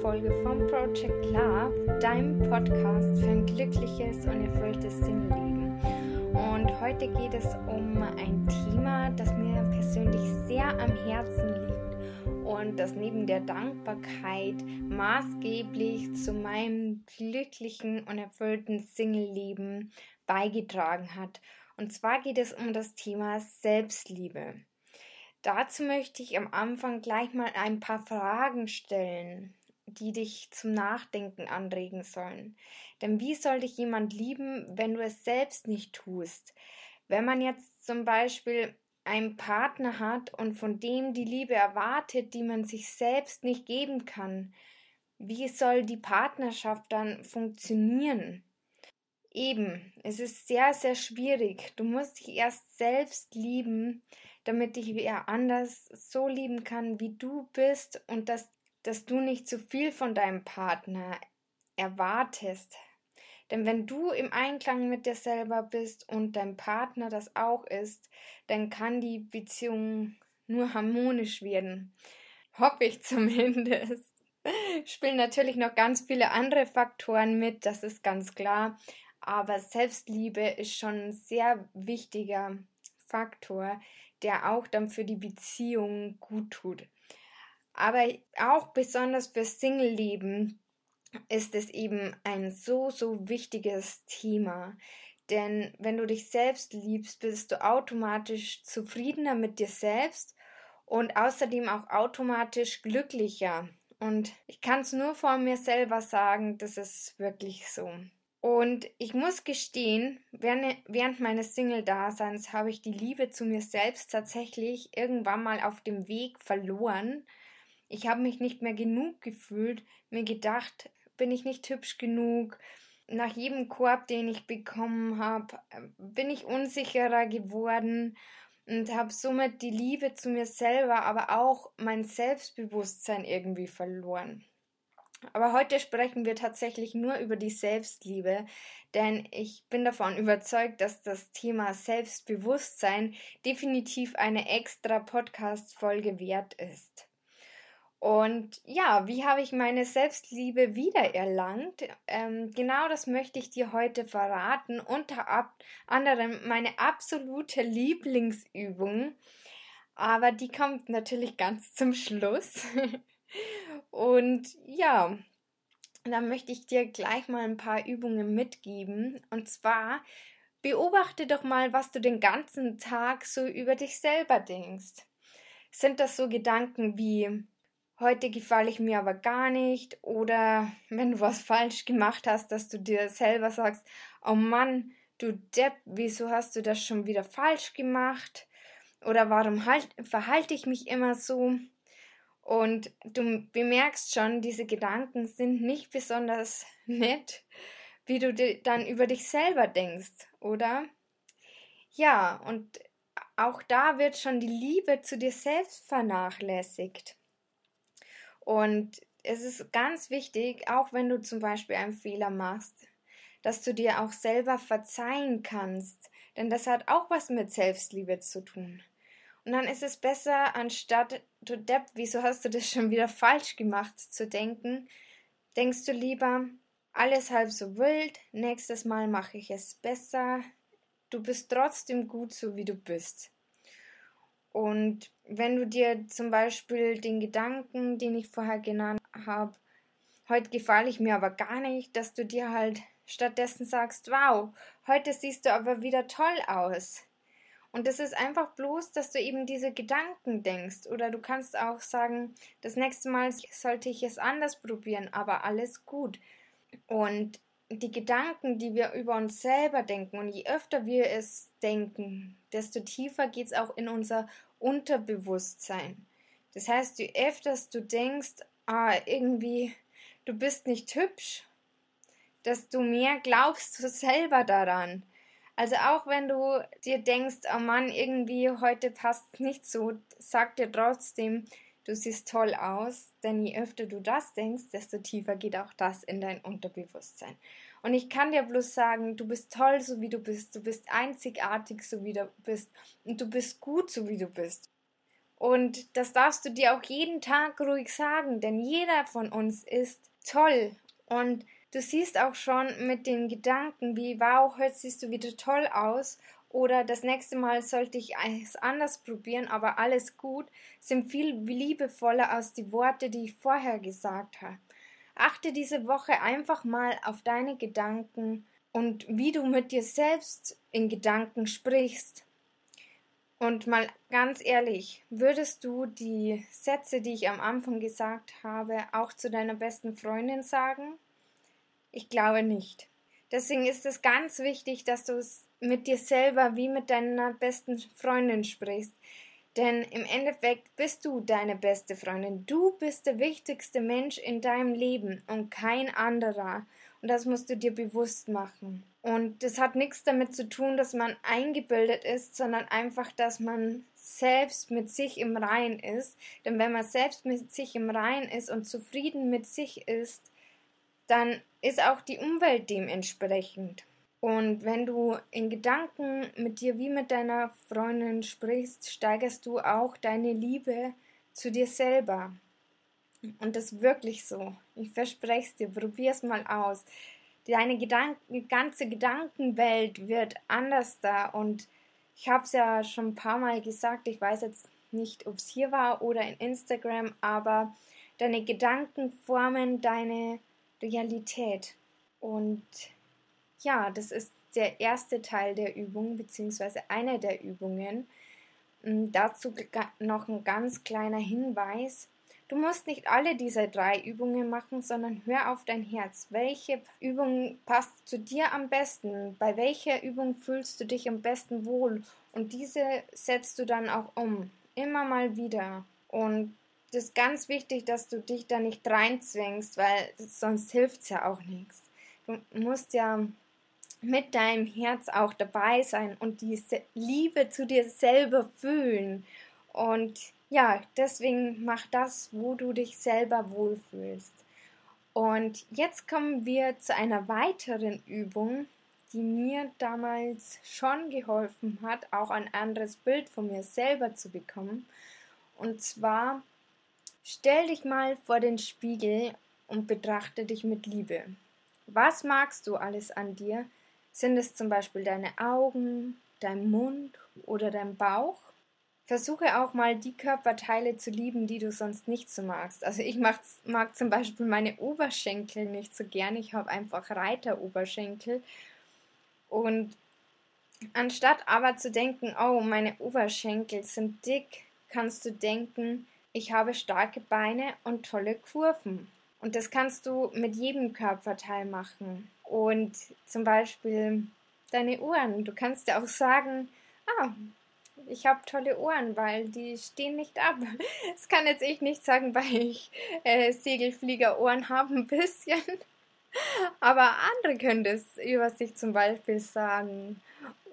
Folge vom Project Love, deinem Podcast für ein glückliches und erfülltes Singleben. Und heute geht es um ein Thema, das mir persönlich sehr am Herzen liegt und das neben der Dankbarkeit maßgeblich zu meinem glücklichen und erfüllten Singleben beigetragen hat. Und zwar geht es um das Thema Selbstliebe. Dazu möchte ich am Anfang gleich mal ein paar Fragen stellen, die dich zum Nachdenken anregen sollen. Denn wie soll dich jemand lieben, wenn du es selbst nicht tust? Wenn man jetzt zum Beispiel einen Partner hat und von dem die Liebe erwartet, die man sich selbst nicht geben kann, wie soll die Partnerschaft dann funktionieren? Eben, es ist sehr, sehr schwierig. Du musst dich erst selbst lieben, damit dich wer anders so lieben kann, wie du bist und dass, dass du nicht zu viel von deinem Partner erwartest. Denn wenn du im Einklang mit dir selber bist und dein Partner das auch ist, dann kann die Beziehung nur harmonisch werden. Hoffe ich zumindest. Spielen natürlich noch ganz viele andere Faktoren mit, das ist ganz klar. Aber Selbstliebe ist schon ein sehr wichtiger Faktor, der auch dann für die Beziehung gut tut. Aber auch besonders fürs Single-Leben ist es eben ein so, so wichtiges Thema. Denn wenn du dich selbst liebst, bist du automatisch zufriedener mit dir selbst und außerdem auch automatisch glücklicher. Und ich kann es nur von mir selber sagen, das ist wirklich so. Und ich muss gestehen, während meines Single-Daseins habe ich die Liebe zu mir selbst tatsächlich irgendwann mal auf dem Weg verloren. Ich habe mich nicht mehr genug gefühlt, mir gedacht, bin ich nicht hübsch genug. Nach jedem Korb, den ich bekommen habe, bin ich unsicherer geworden und habe somit die Liebe zu mir selber, aber auch mein Selbstbewusstsein irgendwie verloren. Aber heute sprechen wir tatsächlich nur über die Selbstliebe, denn ich bin davon überzeugt, dass das Thema Selbstbewusstsein definitiv eine extra Podcast-Folge wert ist. Und ja, wie habe ich meine Selbstliebe wiedererlangt? Ähm, genau das möchte ich dir heute verraten. Unter anderem meine absolute Lieblingsübung. Aber die kommt natürlich ganz zum Schluss. Und ja, da möchte ich dir gleich mal ein paar Übungen mitgeben. Und zwar beobachte doch mal, was du den ganzen Tag so über dich selber denkst. Sind das so Gedanken wie heute gefalle ich mir aber gar nicht oder wenn du was falsch gemacht hast, dass du dir selber sagst, oh Mann, du Depp, wieso hast du das schon wieder falsch gemacht? Oder warum halt, verhalte ich mich immer so? Und du bemerkst schon, diese Gedanken sind nicht besonders nett, wie du dann über dich selber denkst, oder? Ja, und auch da wird schon die Liebe zu dir selbst vernachlässigt. Und es ist ganz wichtig, auch wenn du zum Beispiel einen Fehler machst, dass du dir auch selber verzeihen kannst, denn das hat auch was mit Selbstliebe zu tun. Und dann ist es besser, anstatt du Depp, wieso hast du das schon wieder falsch gemacht, zu denken, denkst du lieber, alles halb so wild, nächstes Mal mache ich es besser, du bist trotzdem gut so wie du bist. Und wenn du dir zum Beispiel den Gedanken, den ich vorher genannt habe, heute gefalle ich mir aber gar nicht, dass du dir halt stattdessen sagst, wow, heute siehst du aber wieder toll aus. Und das ist einfach bloß, dass du eben diese Gedanken denkst. Oder du kannst auch sagen, das nächste Mal sollte ich es anders probieren, aber alles gut. Und die Gedanken, die wir über uns selber denken, und je öfter wir es denken, desto tiefer geht es auch in unser Unterbewusstsein. Das heißt, je öfter du denkst, ah, irgendwie, du bist nicht hübsch, desto mehr glaubst du selber daran. Also auch wenn du dir denkst, oh Mann, irgendwie heute passt nicht so, sag dir trotzdem, du siehst toll aus, denn je öfter du das denkst, desto tiefer geht auch das in dein Unterbewusstsein. Und ich kann dir bloß sagen, du bist toll, so wie du bist, du bist einzigartig, so wie du bist, und du bist gut, so wie du bist. Und das darfst du dir auch jeden Tag ruhig sagen, denn jeder von uns ist toll. Und du siehst auch schon mit den Gedanken wie, wow, heute siehst du wieder toll aus oder das nächste Mal sollte ich es anders probieren, aber alles gut, sind viel liebevoller als die Worte, die ich vorher gesagt habe. Achte diese Woche einfach mal auf deine Gedanken und wie du mit dir selbst in Gedanken sprichst. Und mal ganz ehrlich, würdest du die Sätze, die ich am Anfang gesagt habe, auch zu deiner besten Freundin sagen? Ich glaube nicht. Deswegen ist es ganz wichtig, dass du es mit dir selber wie mit deiner besten Freundin sprichst. Denn im Endeffekt bist du deine beste Freundin. Du bist der wichtigste Mensch in deinem Leben und kein anderer. Und das musst du dir bewusst machen. Und das hat nichts damit zu tun, dass man eingebildet ist, sondern einfach, dass man selbst mit sich im Rein ist. Denn wenn man selbst mit sich im Rein ist und zufrieden mit sich ist, dann ist auch die Umwelt dementsprechend. Und wenn du in Gedanken mit dir wie mit deiner Freundin sprichst, steigerst du auch deine Liebe zu dir selber. Und das ist wirklich so. Ich verspreche es dir, probier es mal aus. Deine Gedanken, ganze Gedankenwelt wird anders da. Und ich habe es ja schon ein paar Mal gesagt, ich weiß jetzt nicht, ob es hier war oder in Instagram, aber deine Gedanken formen deine Realität. Und ja, das ist der erste Teil der Übung, beziehungsweise eine der Übungen. Hm, dazu noch ein ganz kleiner Hinweis. Du musst nicht alle diese drei Übungen machen, sondern hör auf dein Herz. Welche Übung passt zu dir am besten? Bei welcher Übung fühlst du dich am besten wohl? Und diese setzt du dann auch um. Immer mal wieder. Und das ist ganz wichtig, dass du dich da nicht reinzwingst, weil sonst hilft es ja auch nichts. Du musst ja mit deinem Herz auch dabei sein und die Liebe zu dir selber fühlen. Und ja, deswegen mach das, wo du dich selber wohlfühlst. Und jetzt kommen wir zu einer weiteren Übung, die mir damals schon geholfen hat, auch ein anderes Bild von mir selber zu bekommen. Und zwar stell dich mal vor den Spiegel und betrachte dich mit Liebe. Was magst du alles an dir? Sind es zum Beispiel deine Augen, dein Mund oder dein Bauch? Versuche auch mal die Körperteile zu lieben, die du sonst nicht so magst. Also ich mag, zum Beispiel meine Oberschenkel nicht so gern. Ich habe einfach Reiteroberschenkel. Und anstatt aber zu denken, oh, meine Oberschenkel sind dick, kannst du denken, ich habe starke Beine und tolle Kurven. Und das kannst du mit jedem Körperteil machen. Und zum Beispiel deine Ohren. Du kannst ja auch sagen, ah, ich habe tolle Ohren, weil die stehen nicht ab. Das kann jetzt ich nicht sagen, weil ich äh, Segelfliegerohren habe ein bisschen. Aber andere können das über sich zum Beispiel sagen.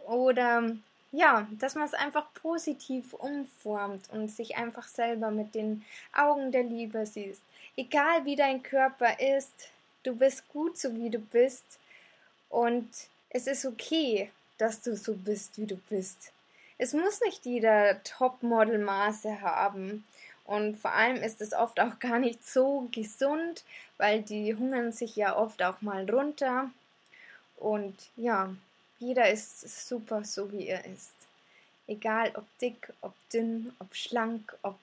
Oder ja, dass man es einfach positiv umformt und sich einfach selber mit den Augen der Liebe siehst. Egal wie dein Körper ist, du bist gut so wie du bist und es ist okay, dass du so bist, wie du bist. Es muss nicht jeder Topmodel-Maße haben. Und vor allem ist es oft auch gar nicht so gesund, weil die hungern sich ja oft auch mal runter. Und ja, jeder ist super so, wie er ist. Egal ob dick, ob dünn, ob schlank, ob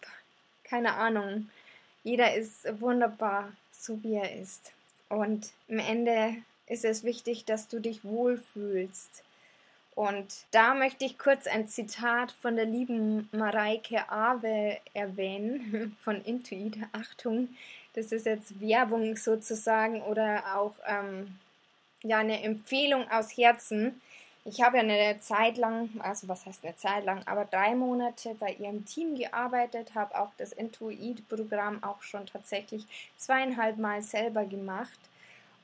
keine Ahnung. Jeder ist wunderbar, so wie er ist. Und im Ende ist es wichtig, dass du dich wohlfühlst. Und da möchte ich kurz ein Zitat von der lieben Mareike Awe erwähnen, von Intuit. Achtung, das ist jetzt Werbung sozusagen oder auch ähm, ja, eine Empfehlung aus Herzen. Ich habe ja eine Zeit lang, also was heißt eine Zeit lang, aber drei Monate bei ihrem Team gearbeitet, habe auch das Intuit-Programm auch schon tatsächlich zweieinhalb Mal selber gemacht.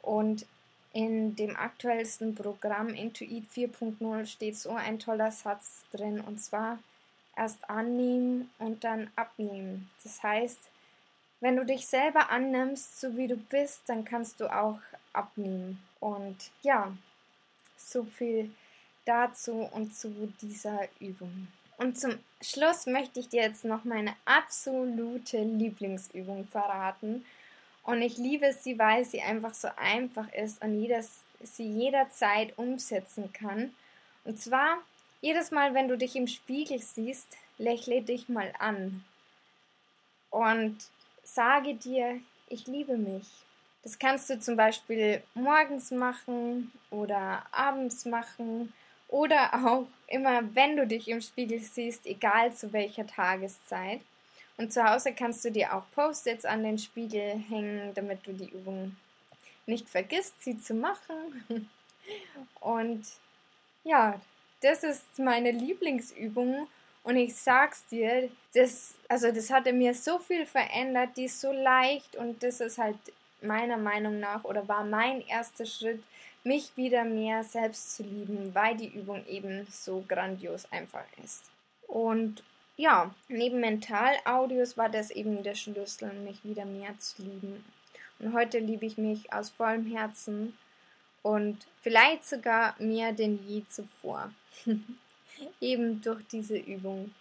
Und in dem aktuellsten Programm Intuit 4.0 steht so ein toller Satz drin und zwar erst annehmen und dann abnehmen. Das heißt, wenn du dich selber annimmst, so wie du bist, dann kannst du auch abnehmen. Und ja, so viel dazu und zu dieser Übung. Und zum Schluss möchte ich dir jetzt noch meine absolute Lieblingsübung verraten. Und ich liebe sie, weil sie einfach so einfach ist und jeder, sie jederzeit umsetzen kann. Und zwar, jedes Mal, wenn du dich im Spiegel siehst, lächle dich mal an. Und sage dir, ich liebe mich. Das kannst du zum Beispiel morgens machen oder abends machen oder auch immer, wenn du dich im Spiegel siehst, egal zu welcher Tageszeit. Und zu Hause kannst du dir auch Post-its an den Spiegel hängen, damit du die Übung nicht vergisst, sie zu machen. Und ja, das ist meine Lieblingsübung. Und ich sag's dir, das, also das hatte mir so viel verändert, die ist so leicht und das ist halt meiner Meinung nach oder war mein erster Schritt, mich wieder mehr selbst zu lieben, weil die Übung eben so grandios einfach ist. Und ja, neben Mental-Audios war das eben der Schlüssel, mich wieder mehr zu lieben. Und heute liebe ich mich aus vollem Herzen und vielleicht sogar mehr denn je zuvor. eben durch diese Übung.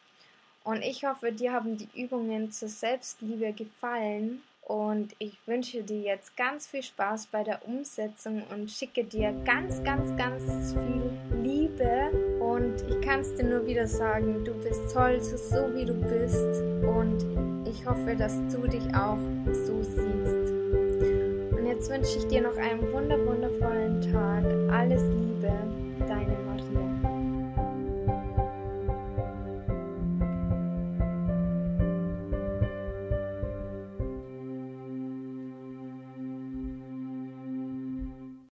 Und ich hoffe, dir haben die Übungen zur Selbstliebe gefallen und ich wünsche dir jetzt ganz viel Spaß bei der Umsetzung und schicke dir ganz, ganz, ganz viel Liebe. Und ich kann es dir nur wieder sagen, du bist toll, so wie du bist. Und ich hoffe, dass du dich auch so siehst. Und jetzt wünsche ich dir noch einen wunder wundervollen Tag. Alles Liebe, deine Maria.